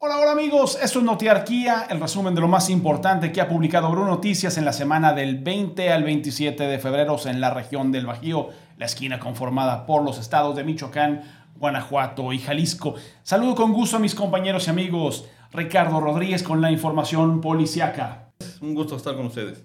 Hola, hola amigos, esto es Notiarquía, el resumen de lo más importante que ha publicado Bruno Noticias en la semana del 20 al 27 de febrero en la región del Bajío, la esquina conformada por los estados de Michoacán, Guanajuato y Jalisco. Saludo con gusto a mis compañeros y amigos. Ricardo Rodríguez con la información policiaca. Un gusto estar con ustedes.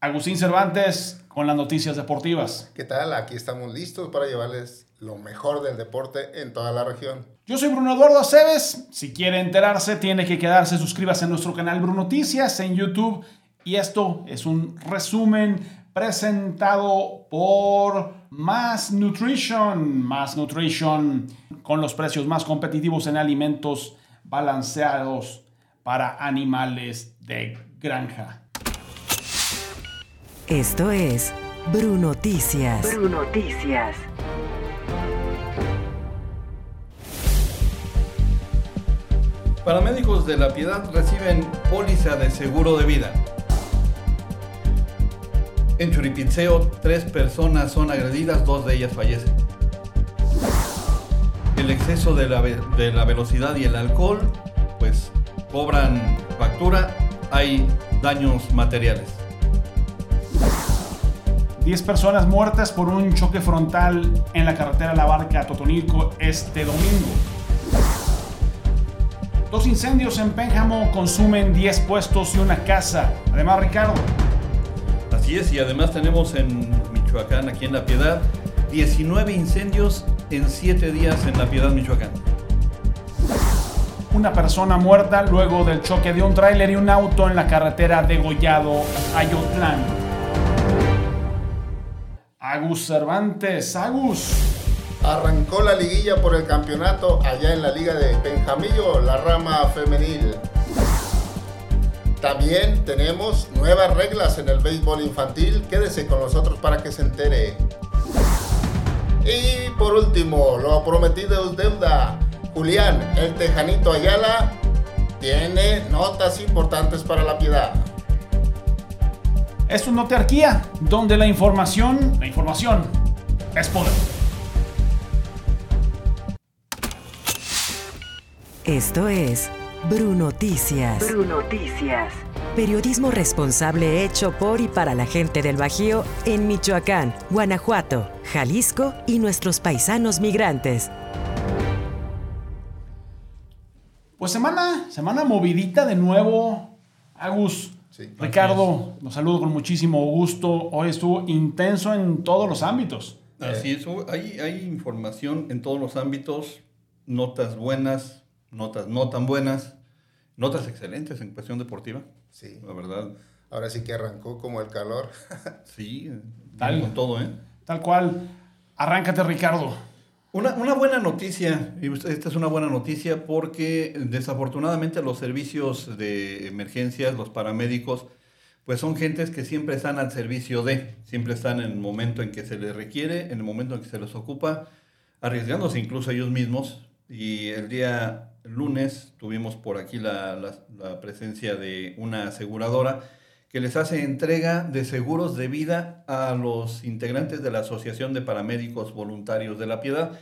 Agustín Cervantes con las noticias deportivas. ¿Qué tal? Aquí estamos listos para llevarles lo mejor del deporte en toda la región. Yo soy Bruno Eduardo Aceves. Si quiere enterarse, tiene que quedarse. Suscríbase a nuestro canal Bruno Noticias en YouTube. Y esto es un resumen presentado por Mass Nutrition. Mass Nutrition con los precios más competitivos en alimentos balanceados para animales de granja. Esto es Brunoticias. Brunoticias. Paramédicos de la Piedad reciben póliza de seguro de vida. En Churipitzeo, tres personas son agredidas, dos de ellas fallecen. El exceso de la, de la velocidad y el alcohol, pues cobran factura, hay daños materiales. 10 personas muertas por un choque frontal en la carretera La Barca Totonilco este domingo. Dos incendios en Pénjamo consumen 10 puestos y una casa. Además, Ricardo. Así es, y además tenemos en Michoacán, aquí en La Piedad, 19 incendios en 7 días en La Piedad, Michoacán. Una persona muerta luego del choque de un tráiler y un auto en la carretera de Gollado, Ayotlán. Agus Cervantes, Agus. Arrancó la liguilla por el campeonato allá en la liga de Benjamillo, la rama femenil. También tenemos nuevas reglas en el béisbol infantil. Quédese con nosotros para que se entere. Y por último, lo prometido es deuda. Julián, el tejanito Ayala, tiene notas importantes para la piedad. Es una notiarquía donde la información, la información es poder. Esto es Brunoticias. Brunoticias. Periodismo responsable hecho por y para la gente del Bajío en Michoacán, Guanajuato, Jalisco y nuestros paisanos migrantes. Pues semana, semana movidita de nuevo, Agus. Ricardo, los saludo con muchísimo gusto. Hoy estuvo intenso en todos los ámbitos. Así es, hay, hay información en todos los ámbitos, notas buenas, notas no tan buenas, notas excelentes en cuestión deportiva. Sí. La verdad. Ahora sí que arrancó como el calor. sí, tal, con todo, ¿eh? Tal cual. Arráncate, Ricardo. Una, buena noticia, y esta es una buena noticia porque desafortunadamente los servicios de emergencias, los paramédicos, pues son gentes que siempre están al servicio de, siempre están en el momento en que se les requiere, en el momento en que se les ocupa, arriesgándose incluso ellos mismos. Y el día lunes tuvimos por aquí la, la presencia de una aseguradora que les hace entrega de seguros de vida a los integrantes de la Asociación de Paramédicos Voluntarios de la Piedad.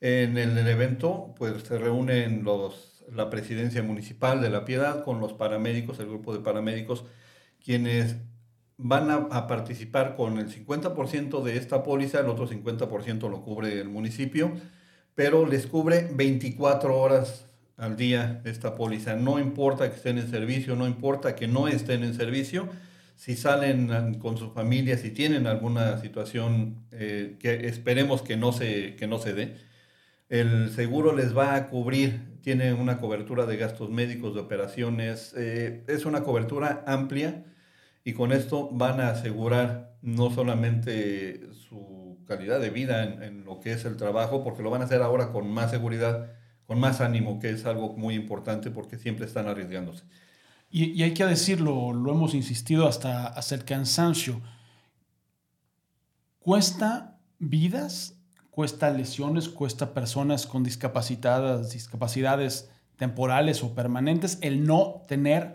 En el, evento pues, se reúnen los, la presidencia municipal de la Piedad con los paramédicos, el grupo de paramédicos, quienes van a, a participar con el 50% de esta póliza, el otro 50% lo cubre el municipio, pero les cubre 24 horas al día esta póliza. No importa que estén en servicio, no importa que no estén en servicio, si salen con su familia, si tienen alguna situación eh, que esperemos que no, se, que no se dé, el seguro les va a cubrir, tiene una cobertura de gastos médicos, de operaciones, eh, es una cobertura amplia y con esto van a asegurar no solamente su calidad de vida en, en lo que es el trabajo, porque lo van a hacer ahora con más seguridad, con más ánimo, que es algo muy importante porque siempre están arriesgándose. Y, hay que decirlo, lo hemos insistido hasta, hasta el cansancio, cuesta vidas, cuesta lesiones, cuesta personas con discapacidades, discapacidades temporales o permanentes el no tener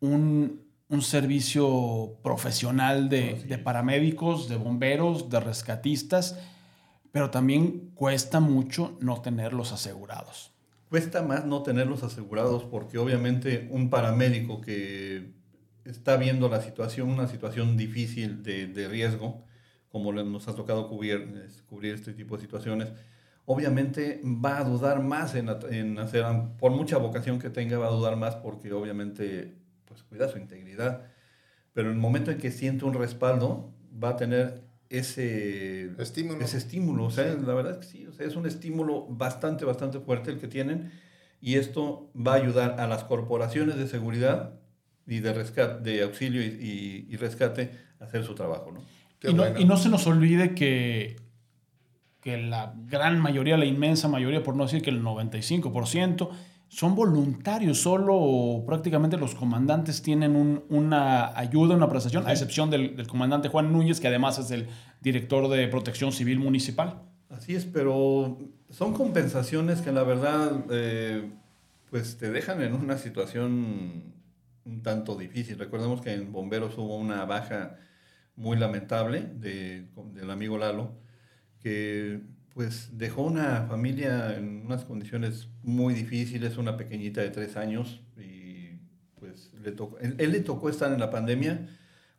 un, servicio profesional de, de paramédicos, de bomberos, de rescatistas pero también cuesta mucho no tenerlos asegurados. cuesta más no tenerlos asegurados porque obviamente un paramédico que está viendo la situación, una situación difícil de, de riesgo, como nos ha tocado cubrir, cubrir este tipo de situaciones, obviamente va a dudar más en, en hacer, por mucha vocación que tenga, va a dudar más porque obviamente pues cuida su integridad. Pero en el momento en que siente un respaldo, va a tener ese Estímulo. Ese estímulo, o sea, la verdad es que sí, o sea, es un estímulo bastante, bastante fuerte el que tienen y esto va a ayudar a las corporaciones de seguridad y de, rescate, de auxilio y, y- y rescate a hacer su trabajo, ¿no? Y, no, y no se nos olvide que, que la gran mayoría, la inmensa mayoría, por no decir que el 95%, son voluntarios. Solo prácticamente los comandantes tienen un- una ayuda, una prestación, a excepción del, del comandante Juan Núñez, que además es el director de protección civil municipal. Así es, pero son compensaciones que la verdad eh, pues te dejan en una situación un tanto difícil. Recordemos que en Bomberos hubo una baja muy lamentable de, del amigo Lalo, que pues dejó una familia en unas condiciones muy difíciles, una pequeñita de tres años, y pues le tocó, él, le tocó estar en la pandemia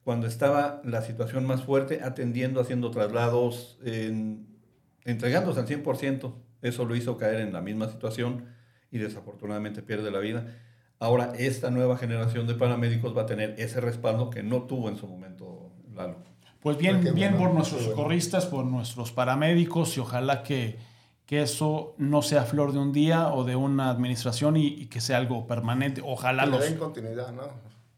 cuando estaba la situación más fuerte, atendiendo, haciendo traslados, en- entregándose al 100%. Eso lo hizo caer en la misma situación y desafortunadamente pierde la vida. Ahora, esta nueva generación de paramédicos va a tener ese respaldo que no tuvo en su momento Lalo. Pues bien, bien bueno, por nuestros qué bueno. socorristas, por nuestros paramédicos y ojalá que, que eso no sea flor de un día o de una administración y, y que sea algo permanente. Ojalá Que le los... den continuidad, ¿no?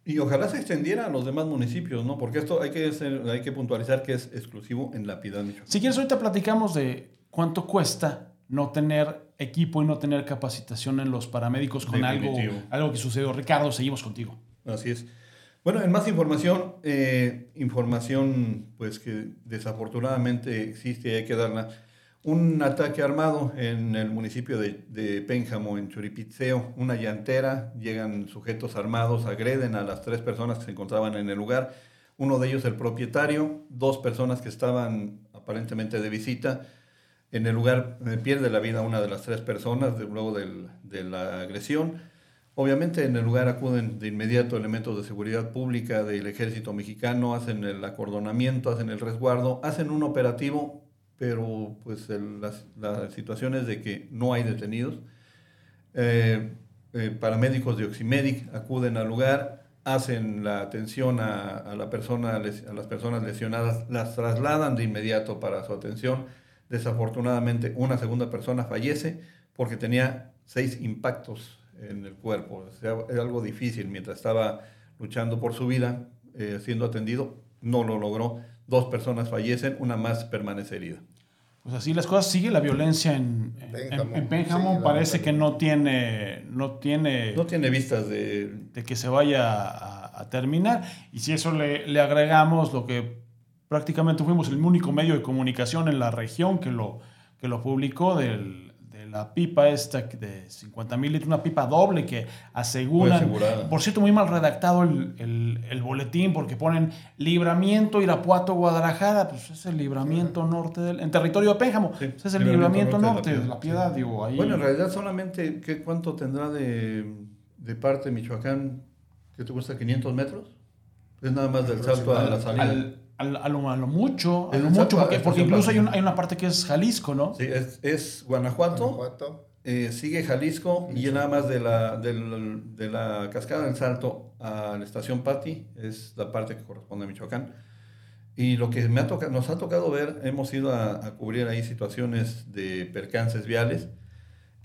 Y ojalá se extendiera a los demás municipios, ¿no? Porque esto hay que, ser- hay que puntualizar que es exclusivo en la Piedad Michoacán. Si quieres, ahorita platicamos de cuánto cuesta no tener equipo y no tener capacitación en los paramédicos con algo, algo que sucedió. Ricardo, seguimos contigo. Así es. Bueno, en más información, eh, información pues que desafortunadamente existe y hay que darla. Un ataque armado en el municipio de, de Pénjamo, en Churipitzeo, una llantera, llegan sujetos armados, agreden a las tres personas que se encontraban en el lugar. Uno de ellos el propietario, dos personas que estaban aparentemente de visita. En el lugar eh, pierde la vida una de las tres personas luego del- de la agresión. Obviamente en el lugar acuden de inmediato elementos de seguridad pública del ejército mexicano, hacen el acordonamiento, hacen el resguardo, hacen un operativo, pero pues el- las, la situación es de que no hay detenidos. Eh, eh, paramédicos de Oximedic acuden al lugar, hacen la atención a, a las personas lesionadas, las trasladan de inmediato para su atención. Desafortunadamente, una segunda persona fallece porque tenía seis impactos en el cuerpo. O sea, era algo difícil mientras estaba luchando por su vida, eh, siendo atendido, no lo logró. Dos personas fallecen, una más permanece herida. Pues así las cosas. Sigue la violencia en, en- Pénjamo. en Pénjamo. Sí, Parece que no tiene, no tiene No tiene vistas de... de que se vaya a, a terminar. Y si eso le, le agregamos lo que prácticamente fuimos el único medio de comunicación en la región que lo, que lo publicó del- de la pipa esta de 50 mil litros, una pipa doble que aseguran. Por cierto, muy mal redactado el, el- el boletín porque ponen libramiento Irapuato, Guadalajara, pues es el libramiento norte del, en territorio de Pénjamo. Sí, Pues es el libramiento libramiento norte de la norte de la piedad, digo, ahí. Bueno, en realidad solamente, ¿qué, ¿cuánto tendrá de, de parte Michoacán? ¿Qué te cuesta? ¿500 metros? Es nada más del salto a la salida. al, al- a, lo, a lo mucho, a lo mucho, a porque, la porque incluso hay, Paz. un- hay una parte que es Jalisco, ¿no? Sí, es, es Guanajuato, Guanajuato. eh, sigue Jalisco y nada más de la, del- de la cascada del Salto a la estación Pati es la parte que corresponde a Michoacán. Y lo que me ha toca- nos ha tocado ver, hemos ido a, a cubrir ahí situaciones de percances viales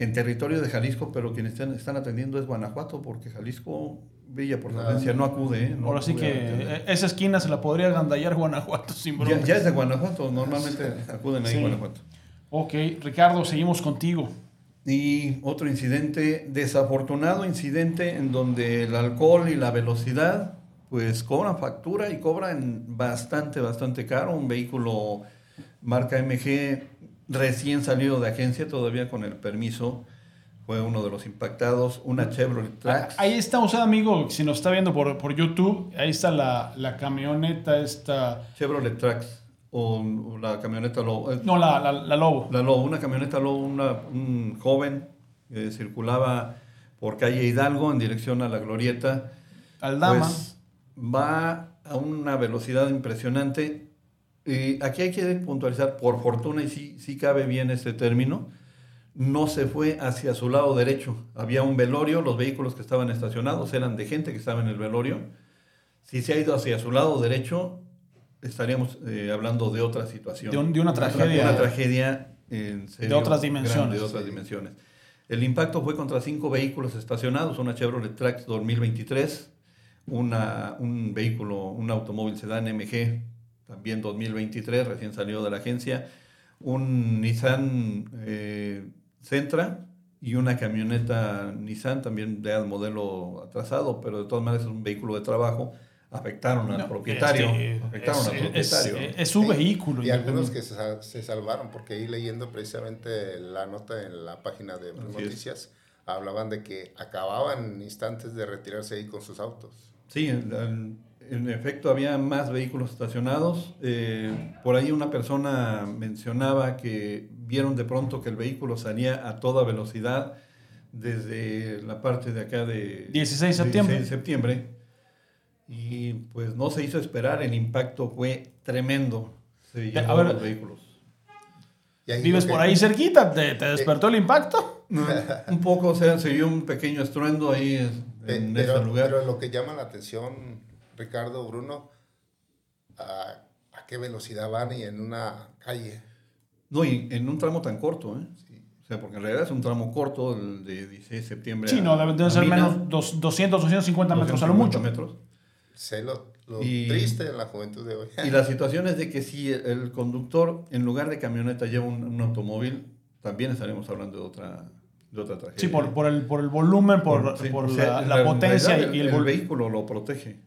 en territorio de Jalisco, pero quienes están, están atendiendo es Guanajuato, porque Jalisco, Villa por Ah. desgracia, no acude. ¿eh? No Ahora sí que eh, esa esquina se la podría agandallar Guanajuato sin Ya, broma. ya es de Guanajuato, normalmente acuden ahí Sí. en Guanajuato. Ok, Ricardo, seguimos contigo. Y otro incidente, desafortunado incidente en donde el alcohol y la velocidad pues cobran factura y cobran bastante, bastante caro. Un vehículo marca MG recién salido de agencia, todavía con el permiso, fue uno de los impactados. Una Chevrolet Trax. Ahí está usted, amigo, si nos está viendo por, por YouTube, ahí está la, la camioneta esta... Chevrolet Trax o, o la camioneta Lobo. eh, No, la, la, la Lobo. La Lobo, una camioneta Lobo, una- un joven eh, circulaba por calle Hidalgo en dirección a la Glorieta. Aldama. Pues va a una velocidad impresionante. Aquí hay que puntualizar, por fortuna, y sí, sí cabe bien este término, no se fue hacia su lado derecho. Había un velorio, los vehículos que estaban estacionados eran de gente que estaba en el velorio. Si se ha ido hacia su lado derecho, estaríamos eh, hablando de otra situación. De un- de una tragedia. Una tragedia en serio, otras dimensiones, grande, de otras dimensiones. El impacto fue contra cinco vehículos estacionados, una Chevrolet Trax 2023, una, un vehículo, un automóvil sedán MG, también 2023, recién salió de la agencia, un Nissan eh, Sentra y una camioneta Nissan, también de modelo atrasado, pero de todas maneras es un vehículo de trabajo, afectaron al No, propietario. es que afectaron es- al es- propietario. es su Sí, vehículo. Y algunos que se, se salvaron, porque ahí leyendo precisamente la nota en la página de es. Noticias, hablaban de que acababan instantes de retirarse ahí con sus autos. Sí, en, en- en efecto había más vehículos estacionados. Eh, por ahí una persona mencionaba que vieron de pronto que el vehículo salía a toda velocidad desde la parte de acá de 16 de septiembre. 16 de septiembre. Y pues no se hizo esperar, el impacto fue tremendo. Se A ver, los vehículos. Y ahí ¿Vives por ahí cerquita? ¿Te, te despertó el impacto? Un poco, o sea, se vio un pequeño estruendo ahí en pero, ese lugar. pero lo que llama la atención, Ricardo, Bruno, a, a qué velocidad van y en una calle. No, y en un tramo tan corto, ¿eh? O sea, porque en realidad es un tramo corto, el de 16 de septiembre. Sí, a- no, deben ser menos dos- 200, 250 metros a lo 250 mucho. metros. Sé lo, lo Y- triste en la juventud de hoy. Y la situación es de que si el, conductor, en lugar de camioneta, lleva un, un automóvil, también estaremos hablando de otra, de otra tragedia. Sí, por, por, el, por el volumen, por, Sí, por o sea, la, la en potencia realidad y el, vehículo lo protege.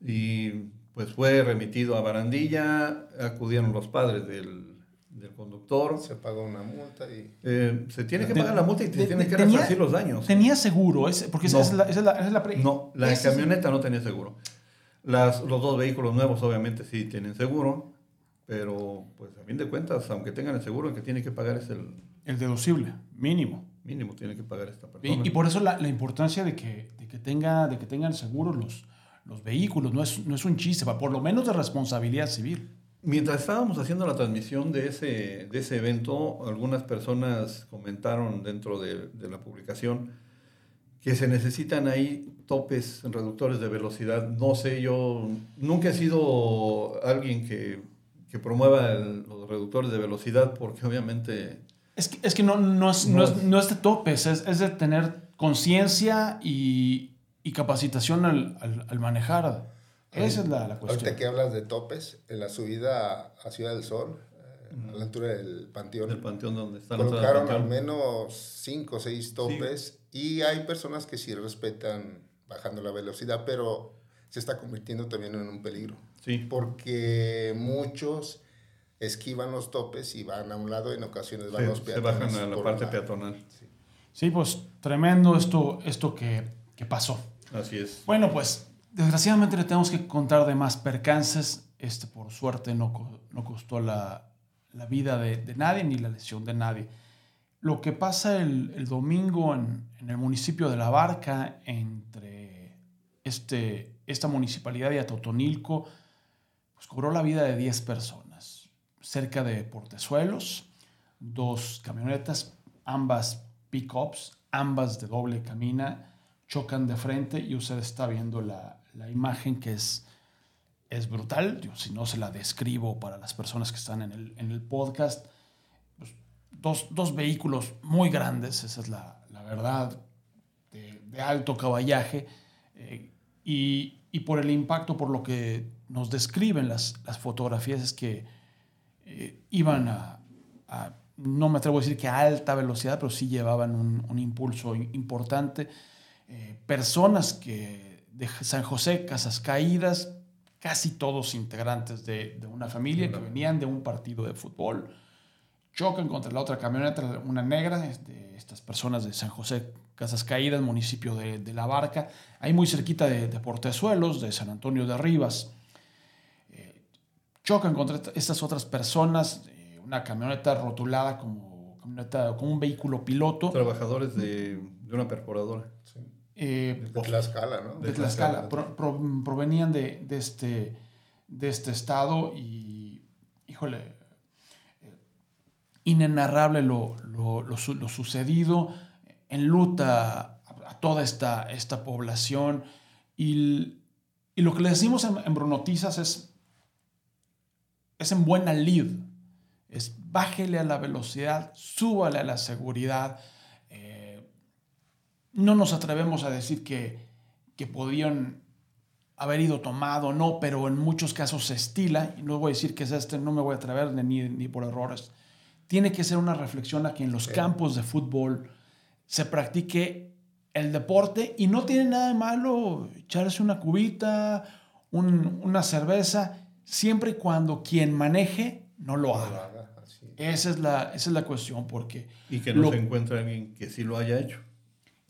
Y pues fue remitido a Barandilla, acudieron los padres del, del conductor. Se paga una multa y... Eh, se tiene que pagar la multa y se tiene que tenía- resarcir los daños. Tenía seguro, ese- porque esa No. es la, esa es la, esa es la pre- No, la camioneta no tenía seguro. Las, los dos vehículos nuevos obviamente sí tienen seguro, pero pues a fin de cuentas, aunque tengan el seguro, el que tiene que pagar es el el deducible, mínimo. mínimo, tiene que pagar esta Y, persona. y por eso la, la importancia de que, de que, tenga, de que tengan seguros los, los vehículos, no es, no es un chiste, por lo menos de responsabilidad civil. Mientras estábamos haciendo la transmisión de ese, de ese evento, algunas personas comentaron dentro de, de la publicación que se necesitan ahí topes reductores de velocidad. No sé, yo nunca he sido alguien que, que promueva el- los reductores de velocidad porque obviamente Es que, es que no, no, es, no, No es, es- no es de topes, es, es de tener conciencia y, y capacitación al, al- al manejar. Esa es la, la cuestión. Ahorita que hablas de topes, en la subida a Ciudad del Sol, eh, a la altura del Panteón, el panteón donde está del colocaron al menos 5 o 6 topes y hay personas que sí respetan bajando la velocidad, pero se está convirtiendo también en un peligro. Sí. Porque muchos esquivan los topes y van a un lado, en ocasiones van Se, los se peatones. bajan a la parte peatonal. Sí, pues tremendo esto, esto que, que pasó. Así es. Bueno, pues desgraciadamente le tenemos que contar de más percances. Este, por suerte, no, no costó la, la vida de, nadie ni la lesión de nadie. Lo que pasa el, el domingo en, en el municipio de La Barca, entre este, esta municipalidad y Atotonilco, pues cobró la vida de 10 personas. Cerca de Portezuelos, dos camionetas, ambas pick-ups, ambas de doble cabina, chocan de frente y usted está viendo la, la imagen que es, es brutal. Yo, si no se la describo para las personas que están en el, en el podcast, pues, dos, dos vehículos muy grandes, esa es la, la verdad, de, de alto caballaje, eh, y, y por el impacto, por lo que nos describen las, las fotografías, es que eh, iban a, a- no me atrevo a decir que a alta velocidad, pero sí llevaban un, un impulso importante. Eh, personas que de San José, Casas Caídas, casi todos integrantes de, de una familia que venían de un partido de fútbol, chocan contra la otra camioneta, una negra, de estas personas de San José, Casas Caídas, municipio de, de La Barca, ahí muy cerquita de, de Portezuelos, de San Antonio de Rivas. Eh, chocan contra esta- estas otras personas, eh, una camioneta rotulada como, camioneta, con un vehículo piloto. Trabajadores de, de una perforadora. Eh, De Tlaxcala, ¿no? de Tlaxcala, pro- pro- provenían de, de este, de este estado y, híjole, eh, inenarrable lo, lo- lo su- lo sucedido, enluta a, a toda esta, esta población. Y, y lo que le decimos en, en Brunotizas es, es en buena lid, es bájele a la velocidad, súbale a la seguridad, eh, no nos atrevemos a decir que, que podían haber ido tomado, no, pero en muchos casos se estila, y no voy a decir que es este, no me voy a atrever ni, ni por errores. Tiene que ser una reflexión a que en los campos de fútbol se practique el deporte y no tiene nada de malo echarse una cubita, un- una cerveza, siempre y cuando quien maneje no lo haga. Esa es la, esa es la cuestión, porque... Y que no lo- se encuentre alguien que sí lo haya hecho.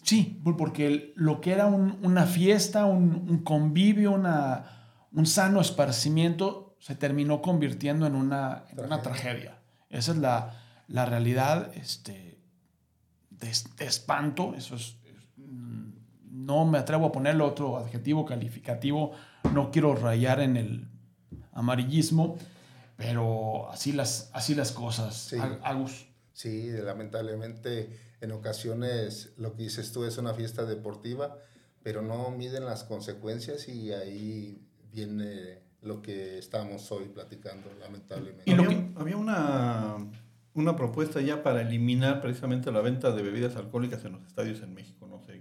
Sí, por- porque lo que era un- una fiesta, un, un convivio, una, un sano esparcimiento, se terminó convirtiendo en una, en una tragedia. Esa es la, la realidad este, de, es- de espanto. Eso es, mm, no me atrevo a ponerle otro adjetivo calificativo. No quiero rayar en el amarillismo, pero así las, así las cosas. Sí. Agus. Sí, lamentablemente en ocasiones lo que dices tú es una fiesta deportiva, pero no miden las consecuencias y ahí viene lo que estamos hoy platicando, lamentablemente. Y lo había, que- había una, una propuesta ya para eliminar precisamente la venta de bebidas alcohólicas en los estadios en México. No sé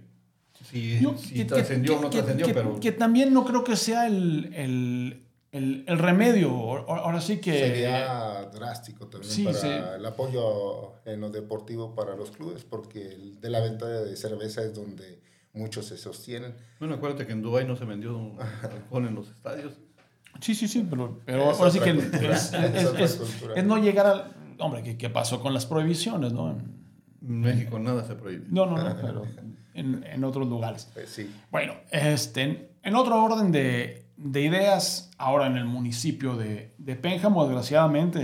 si, que- trascendió que- o no que- trascendió, que- pero que también no creo que sea el, el- el- el remedio. Ahora sí que... Sería drástico también Sí, para sí. el apoyo en lo deportivo para los clubes, porque el- de la venta de cerveza es donde muchos se sostienen. bueno, acuérdate que en Dubái no se vendió alcohol en los estadios. Sí, sí, sí, pero, pero Es ahora sí que cultura, es, es es- es no llegar al... Hombre, ¿qué, qué pasó con las prohibiciones? No, En México nada se prohíbe. no, no, no, pero en, en otros lugares. Pues sí, Bueno, este, en otro orden de, de ideas, ahora en el municipio de, de Pénjamo, desgraciadamente,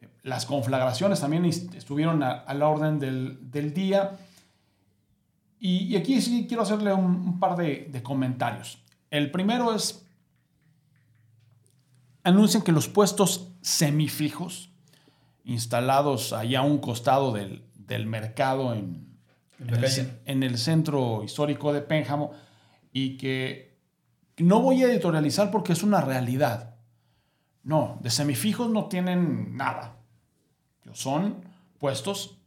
eh, las conflagraciones también est- estuvieron a, a la orden del, del día. Y, y aquí sí quiero hacerle un, un par de, de comentarios. El primero es, anuncian que los puestos semifijos instalados allá a un costado del, del mercado en, el, en el centro histórico de Pénjamo y que no voy a editorializar porque es una realidad. No, de semifijos no tienen nada. Son puestos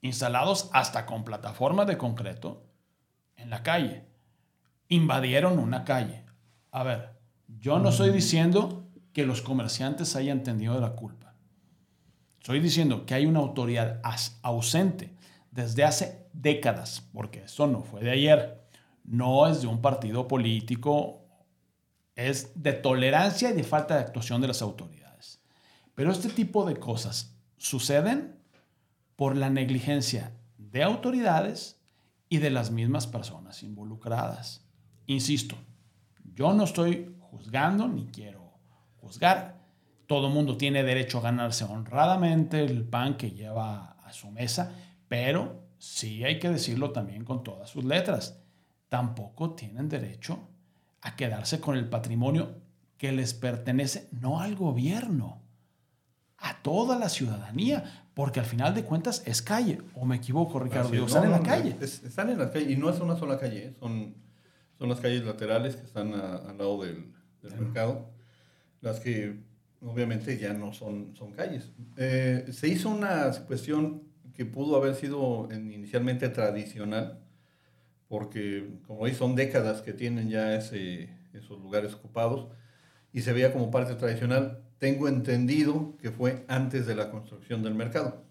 instalados hasta con plataformas de concreto en la calle. Invadieron una calle. A ver, yo no estoy diciendo que los comerciantes hayan tenido la culpa. Estoy diciendo que hay una autoridad ausente desde hace décadas, porque esto no fue de ayer, no es de un partido político, es de tolerancia y de falta de actuación de las autoridades. Pero este tipo de cosas suceden por la negligencia de autoridades y de las mismas personas involucradas. Insisto, yo no estoy juzgando ni quiero juzgar. Todo mundo tiene derecho a ganarse honradamente el pan que lleva a su mesa, pero sí hay que decirlo también con todas sus letras. Tampoco tienen derecho a quedarse con el patrimonio que les pertenece, no al gobierno, a toda la ciudadanía, porque al final de cuentas es calle. ¿O me equivoco, Ricardo? Es. están No, en la no, calle. es- están en la calle y no es una sola calle, ¿eh? son, son las calles laterales que están a- al lado del, del mercado, las que obviamente ya no son, son calles. Eh, se hizo una cuestión que pudo haber sido en- inicialmente tradicional, porque como veis son décadas que tienen ya ese, esos lugares ocupados y se veía como parte tradicional. Tengo entendido que fue antes de la construcción del mercado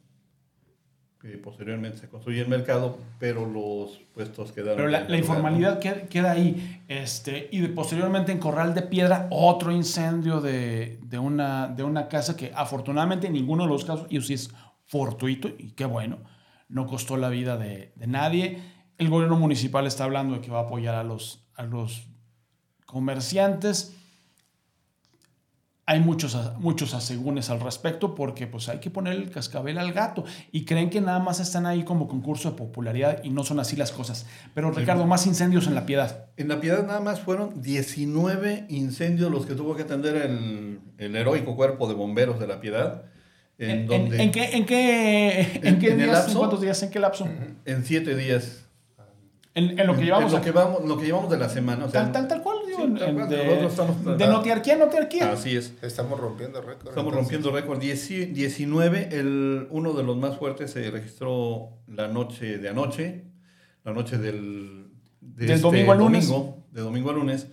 que posteriormente se construye el mercado, pero los puestos quedaron. Pero la, la informalidad queda, queda ahí. Este, y de- posteriormente en Corral de Piedra, otro incendio de, de una, de una casa que afortunadamente en ninguno de los casos, y eso sí es fortuito, y qué bueno, no costó la vida de, de nadie. El gobierno municipal está hablando de que va a apoyar a los, a los comerciantes. hay muchos, muchos asegúnes al respecto porque pues hay que poner el cascabel al gato y creen que nada más están ahí como concurso de popularidad y no son así las cosas. Pero Ricardo, más incendios en La Piedad. En La Piedad nada más fueron 19 incendios los que tuvo que atender el, el heroico cuerpo de bomberos de La Piedad. ¿En, donde, en qué, en qué, en ¿En- qué en días? ¿En lapso? cuántos días? ¿En qué lapso? en siete días. En, en lo que llevamos en a- lo que vamos, lo que llevamos de la semana. O sea, tal, tal, tal cual, digo, Sí, en- tal cual, de, estamos- de notiarquía a notiarquía. Así es. Estamos rompiendo récord. Estamos entonces. rompiendo récord. Dieci- 19, el, uno de los más fuertes se registró la noche de anoche, la noche del, de Del domingo al lunes. domingo, de domingo a lunes,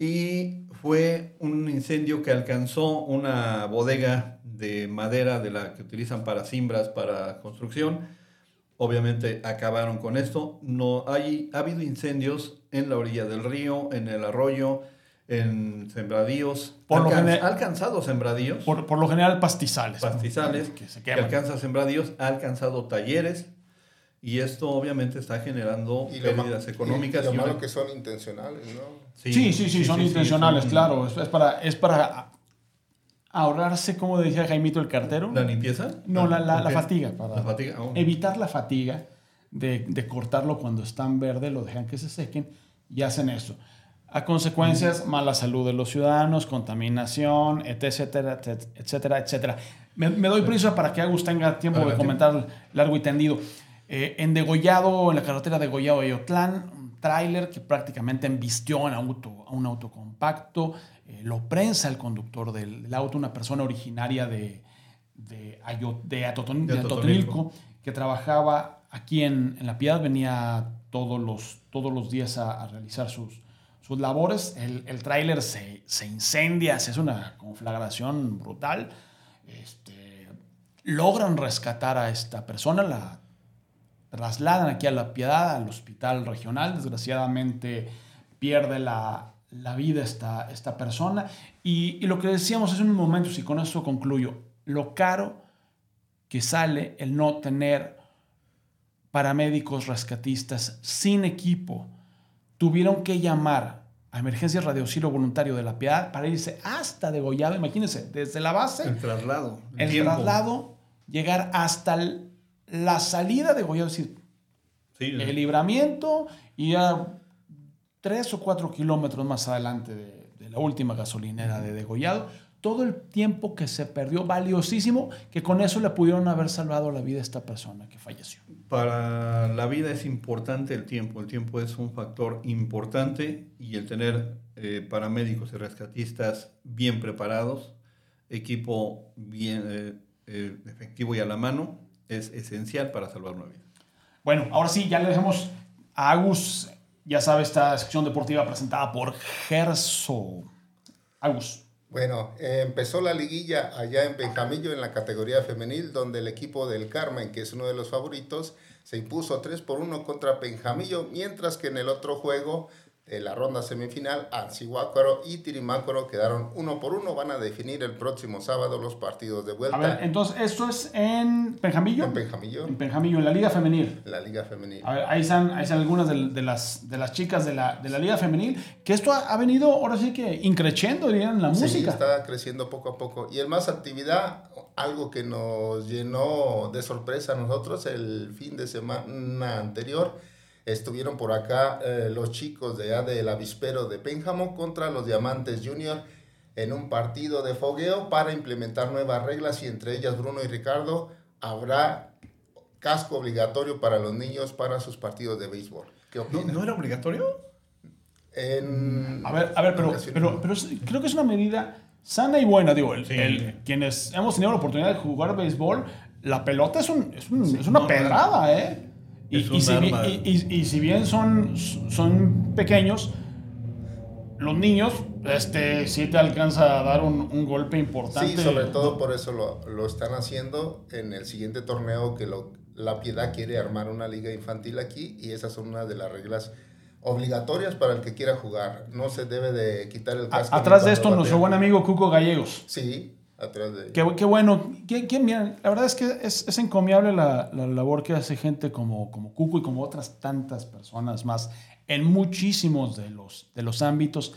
y fue un incendio que alcanzó una bodega de madera de la que utilizan para cimbras, para construcción. Obviamente acabaron con esto. No hay, ha habido incendios en la orilla del río, en el arroyo, en sembradíos. Por lo general- ha alcanzado sembradíos, Por, por lo general, pastizales. ¿no? pastizales, Que se que alcanza sembradíos, ha alcanzado talleres. Y esto obviamente está generando Y pérdidas económicas. y lo y malo que son intencionales, ¿no? Sí, sí, sí, son intencionales, son- claro. Es, es para, es para ahorrarse, como decía Jaimito el cartero. ¿La limpieza? No, la, la, la Ok. fatiga. Para La fatiga. oh. Evitar la fatiga de, de cortarlo cuando están verde, lo dejan que se sequen y hacen eso. A consecuencias, mala salud de los ciudadanos, contaminación, etcétera, etcétera, etcétera. Me, me doy prisa para que Agus tenga tiempo Adelante. de comentar largo y tendido. Eh, en Degollado, en la carretera de Degollado de Otlán, tráiler que prácticamente embistió a un auto, a un auto compacto, eh, lo prensa el conductor del, del auto, una persona originaria de, de, Ayo- de Atoton- De de Atotonilco. Atotonilco, que trabajaba aquí en, en La Piedad, venía todos los, todos los días a, a realizar sus, sus labores. El, el tráiler se, se incendia, se hace una conflagración brutal. Este, logran rescatar a esta persona, la trasladan aquí a La Piedad, al hospital regional. Desgraciadamente pierde la, la vida esta, esta persona. Y, y lo que decíamos hace unos momentos, y con esto concluyo, lo caro que sale el no tener paramédicos rescatistas sin equipo. Tuvieron que llamar a Emergencias Radio Auxilio Voluntario de La Piedad para irse hasta Degollado. Imagínense, desde la base El traslado. el tiempo. traslado, llegar hasta el- la salida de Goya, es decir, Sí, el libramiento y a tres o cuatro kilómetros más adelante de, de la última gasolinera de Degollado, todo el tiempo que se perdió, valiosísimo, que con eso le pudieron haber salvado la vida a esta persona que falleció. Para la vida es importante el tiempo. El tiempo es un factor importante y el tener eh, paramédicos y rescatistas bien preparados, equipo bien eh, eh, efectivo y a la mano, es esencial para salvar una vida. Bueno, ahora sí, ya le dejamos a Agus, ya sabe, esta sección deportiva presentada por Gerso. Agus. Bueno, eh, empezó la liguilla allá en Benjamillo en la categoría femenil, donde el equipo del Carmen, que es uno de los favoritos, se impuso 3 por 1 contra Benjamillo, mientras que en el otro juego de la ronda semifinal, Anzihuácaro y Tirimácaro quedaron 1 por 1. Van a definir el próximo sábado los partidos de vuelta A ver, entonces, esto es en Penjamillo. en Benjamillo, En Penjamillo, en la Liga Femenil. la liga femenil. A ver, ahí están, ahí están algunas de, de las, de las chicas de la, de la Liga Femenil, que esto ha, ha venido, ahora sí que increciendo, dirían, la Sí, música. está creciendo poco a poco. Y el más actividad, algo que nos llenó de sorpresa a nosotros el fin de semana anterior, estuvieron por acá eh, los chicos de, allá del avispero de Pénjamo contra los Diamantes Junior en un partido de fogueo para implementar nuevas reglas y entre ellas Bruno y Ricardo habrá casco obligatorio para los niños para sus partidos de béisbol. ¿Qué ¿No, opinan? no era obligatorio? En A ver, a ver, pero, pero, no. creo que es una medida sana y buena. Digo, el- Sí. el- quienes hemos tenido la oportunidad de jugar béisbol, la pelota es, un- es, un- es una no, pedrada, ¿eh? Y, si, y- y- y si bien son, son pequeños, los niños, este, sí te alcanza a dar un, un golpe importante. Sí, sobre todo por eso lo, lo están haciendo en el siguiente torneo que lo, La Piedad quiere armar una liga infantil aquí y esas son una de las reglas obligatorias para el que quiera jugar. No se debe de quitar el casco. atrás de esto, nuestro buen amigo Cuco Gallegos. Sí, atrás de Qué, qué bueno. Qué- qué bien. La verdad es que es, es encomiable la, la labor que hace gente como, como Cuco y como otras tantas personas más en muchísimos de los, de los ámbitos.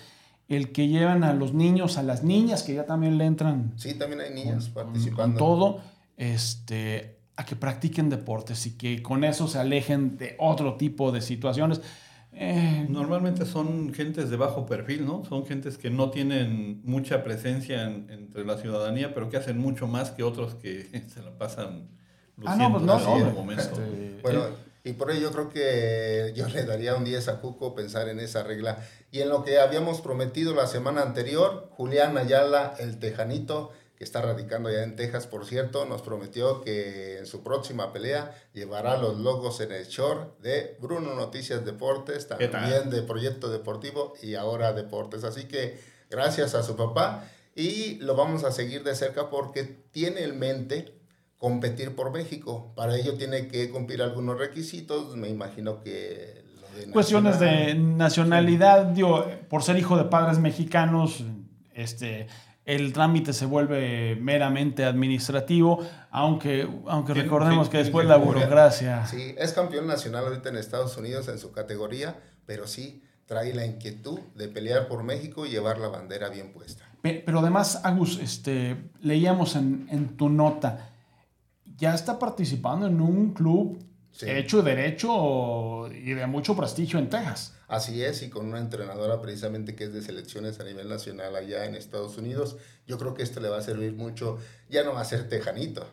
el que llevan a los niños, a las niñas, que ya también le entran Sí, también hay niños con participando. todo, este, a que practiquen deportes y que con eso se alejen de otro tipo de situaciones. Eh, Normalmente son gentes de bajo perfil, ¿no? Son gentes que no tienen mucha presencia en- entre la ciudadanía, pero que hacen mucho más que otros que se la pasan ah, no, pues luciendo no, así no, en el momento. este, Bueno, eh, y por ello yo creo que yo le daría un 10 a Cuco pensar en esa regla. Y en lo que habíamos prometido la semana anterior, Julián Ayala, el tejanito, que está radicando ya en Texas, por cierto, nos prometió que en su próxima pelea llevará los logos en el short de Bruno Noticias Deportes, también de Proyecto Deportivo y ahora Deportes. Así que gracias a su papá y lo vamos a seguir de cerca porque tiene en mente competir por México. Para ello tiene que cumplir algunos requisitos, me imagino que... lo de cuestiones de nacional- nacionalidad, digo, por ser hijo de padres mexicanos, este, el trámite se vuelve meramente administrativo, aunque, aunque recordemos que después la burocracia... Sí, es campeón nacional ahorita en Estados Unidos en su categoría, pero sí trae la inquietud de pelear por México y llevar la bandera bien puesta. Pe- Pero además, Agus, este, leíamos en, en tu nota, ya está participando en un club Sí. hecho derecho y de mucho prestigio en Texas. Así es, y con una entrenadora precisamente que es de selecciones a nivel nacional allá en Estados Unidos, yo creo que esto le va a servir mucho, ya no va a ser tejanito.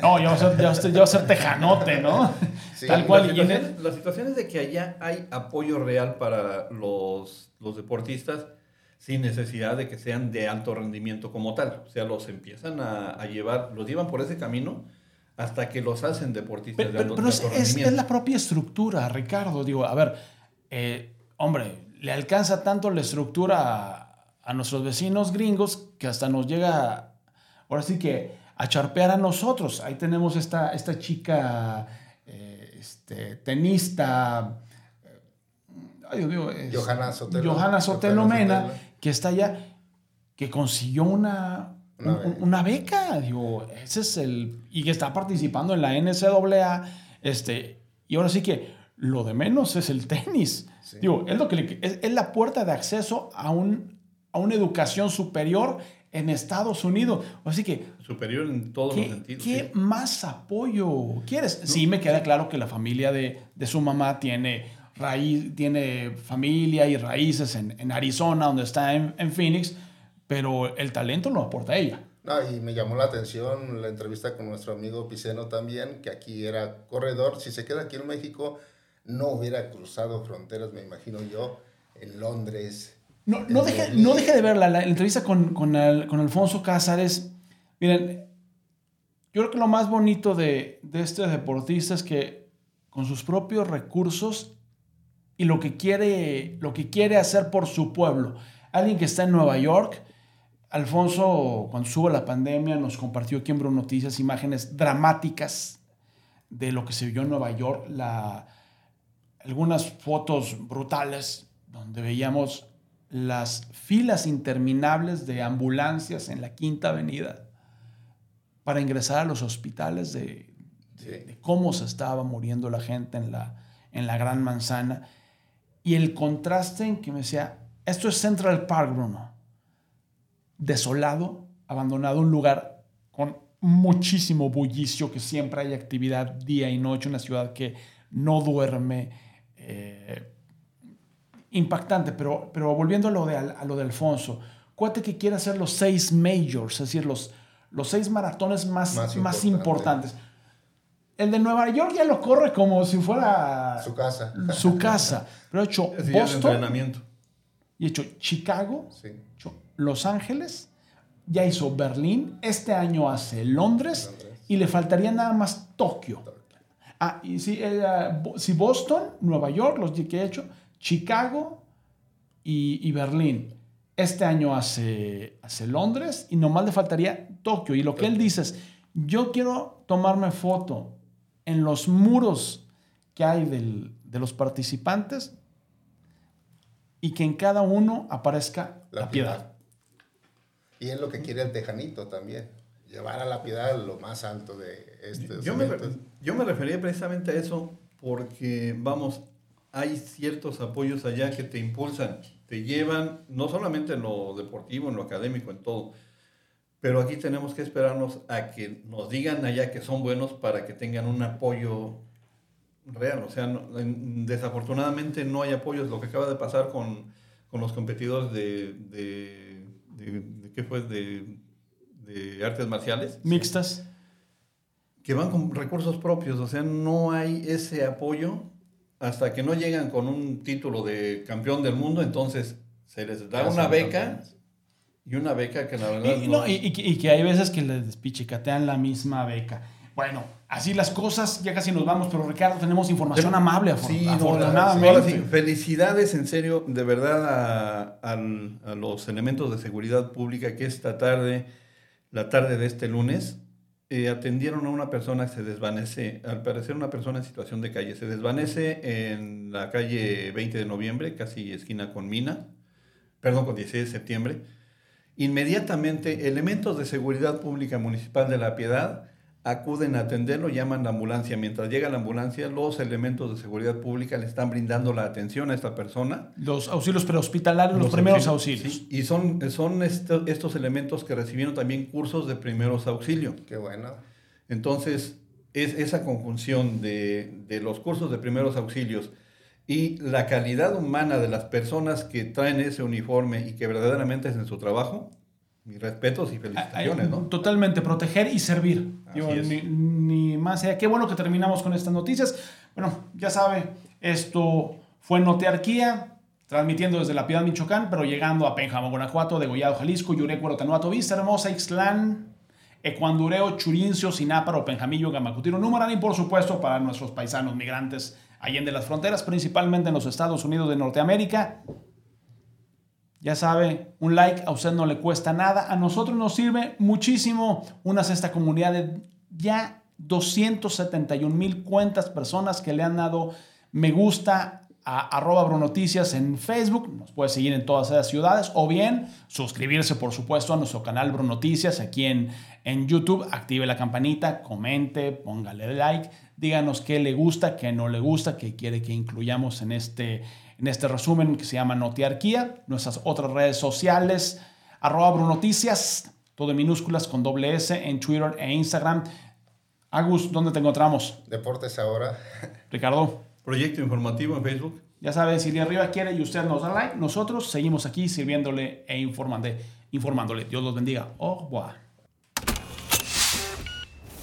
No, ya va a ser, ya va a ser- a tejanote, ¿no? Sí, Tal cual. La situación, la situación es de que allá hay apoyo real para los, los deportistas sin necesidad de que sean de alto rendimiento como tal. O sea, los empiezan a, a llevar, los llevan por ese camino hasta que los hacen deportistas Pero, de alto, pero de es, es- la propia estructura, Ricardo. Digo, a ver, eh, hombre, le alcanza tanto la estructura a, a nuestros vecinos gringos que hasta nos llega, ahora sí que, a charpear a nosotros. Ahí tenemos esta, esta chica eh, este, tenista. eh, ay, es- Johanna Sotelo. Johanna Sotelo Mena, Sotelo. que está allá, que consiguió una, Una un- beca. una beca. Digo, ese es el. Y que está participando en la NCAA. Este, y ahora sí que lo de menos es el tenis. Sí. Digo, es, lo que le- es, es la puerta de acceso a, un, a una educación superior en Estados Unidos. Así que, Superior en todos los ¿qué, sentidos. qué sí. más apoyo quieres? Sí, me queda claro que la familia de, de su mamá tiene, raíz, tiene familia y raíces en, en Arizona, donde está en, en Phoenix, pero el talento lo aporta ella. No, y me llamó la atención la entrevista con nuestro amigo Piceno también, que aquí era corredor. Si se queda aquí en México, no hubiera cruzado fronteras, me imagino yo, en Londres. No, no, deje, no deje de verla, la, la entrevista con, con, el- con Alfonso Cázares. Miren, yo creo que lo más bonito de, de este deportista es que con sus propios recursos y lo que quiere, lo que quiere hacer por su pueblo. Alguien que está en Nueva York, Alfonso, cuando subo la pandemia, nos compartió aquí en Bruno Noticias imágenes dramáticas de lo que se vio en Nueva York, la, algunas fotos brutales donde veíamos las filas interminables de ambulancias en la Quinta Avenida para ingresar a los hospitales de, de- Sí. de cómo se estaba muriendo la gente en la, en la Gran Manzana. Y el contraste en que me decía, esto es Central Park, Bruno. Desolado, abandonado, un lugar con muchísimo bullicio, que siempre hay actividad día y noche, una ciudad que no duerme. eh, impactante, pero, pero volviendo a lo, de, a lo de Alfonso, cuate que quiere hacer los seis majors, es decir, los, los seis maratones más, Más más, importante. importantes. El de Nueva York ya lo corre como si fuera Su casa. su casa, pero ha hecho Boston entrenamiento. y ha hecho Chicago, Sí. hecho Los Ángeles, ya hizo Berlín, este año hace Londres, Londres. y le faltaría nada más Tokio. Ah, y si, eh, Bo- si Boston, Nueva York, los que he hecho, Chicago y, y Berlín. Este año hace, hace Londres y nomás le faltaría Tokio. Y lo que él dice es, yo quiero tomarme foto en los muros que hay del- de los participantes y que en cada uno aparezca la, La piedad. piedad. Y es lo que quiere el tejanito también. Llevar a la piedad lo más alto de este Yo me, yo me refería precisamente a eso porque, vamos, hay ciertos apoyos allá que te impulsan, te llevan, no solamente en lo deportivo, en lo académico, en todo, pero aquí tenemos que esperarnos a que nos digan allá que son buenos para que tengan un apoyo real. O sea, no- en- desafortunadamente no hay apoyos. Lo que acaba de pasar con, con los competidores de, de, de- de- ¿qué fue? De, de artes marciales, Mixtas. que van con recursos propios. O sea, no hay ese apoyo hasta que no llegan con un título de campeón del mundo. Entonces se les da una beca campeones. y una beca que la verdad Y, no- no, y- y que- y que hay veces que les despichicatean la misma beca. Bueno, así las cosas, ya casi nos vamos, pero Ricardo, tenemos información amable, Sí, no, afortunadamente. sí, felicidades en serio, de verdad, a los elementos de seguridad pública que esta tarde, la tarde de este lunes, eh, atendieron a una persona que se desvanece, al parecer una persona en situación de calle, se desvanece en la calle 20 de noviembre, casi esquina con Mina, perdón, con 16 de septiembre. Inmediatamente, elementos de seguridad pública municipal de La Piedad acuden a atenderlo, llaman la ambulancia. Mientras llega la ambulancia, los elementos de seguridad pública le están brindando la atención a esta persona. Los auxilios prehospitalarios, los, primeros auxilios. sí, y son, son esto- estos elementos que recibieron también cursos de primeros auxilios. Qué bueno. Entonces, es esa conjunción de, de los cursos de primeros auxilios y la calidad humana de las personas que traen ese uniforme y que verdaderamente hacen su trabajo, mis respetos y felicitaciones, ¿no? Totalmente, proteger y servir. Ni, ni más allá. Qué bueno que terminamos con estas noticias. Bueno, ya sabe, esto fue Notearquía, transmitiendo desde La Piedad, Michoacán, pero llegando a Pénjamo, Guanajuato, Degollado, Jalisco, Yurecuaro, Tanuato, Vista Hermosa, Ixtlán, Ecuandureo, Churincio, Sináparo, Penjamillo, Gamacutiro, Numarán y por supuesto para nuestros paisanos migrantes allende las fronteras, principalmente en los Estados Unidos de Norteamérica. Ya sabe, un like a usted no le cuesta nada. A nosotros nos sirve muchísimo. Unas esta comunidad de ya 271 mil cuentas personas que le han dado me gusta a arroba Brunoticias en Facebook. Nos puede seguir en todas esas ciudades. O bien suscribirse, por supuesto, a nuestro canal Brunoticias aquí en, en YouTube. Active la campanita, comente, póngale like. Díganos qué le gusta, qué no le gusta, qué quiere que incluyamos en este, en este resumen que se llama Notiarquía. Nuestras otras redes sociales, arroba Brunoticias, todo en minúsculas con doble S en Twitter e Instagram. Agus, ¿dónde te encontramos? Deportes ahora. Ricardo, Proyecto informativo en Facebook. ya sabes, si de arriba quiere y usted nos da like, nosotros seguimos aquí sirviéndole e informande- informándole. Dios los bendiga. Au revoir.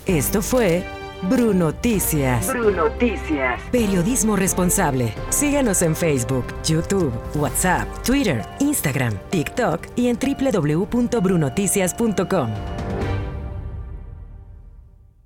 Esto fue Brunoticias. Brunoticias. Periodismo responsable. Síganos en Facebook, YouTube, WhatsApp, Twitter, Instagram, TikTok y en www.brunoticias.com.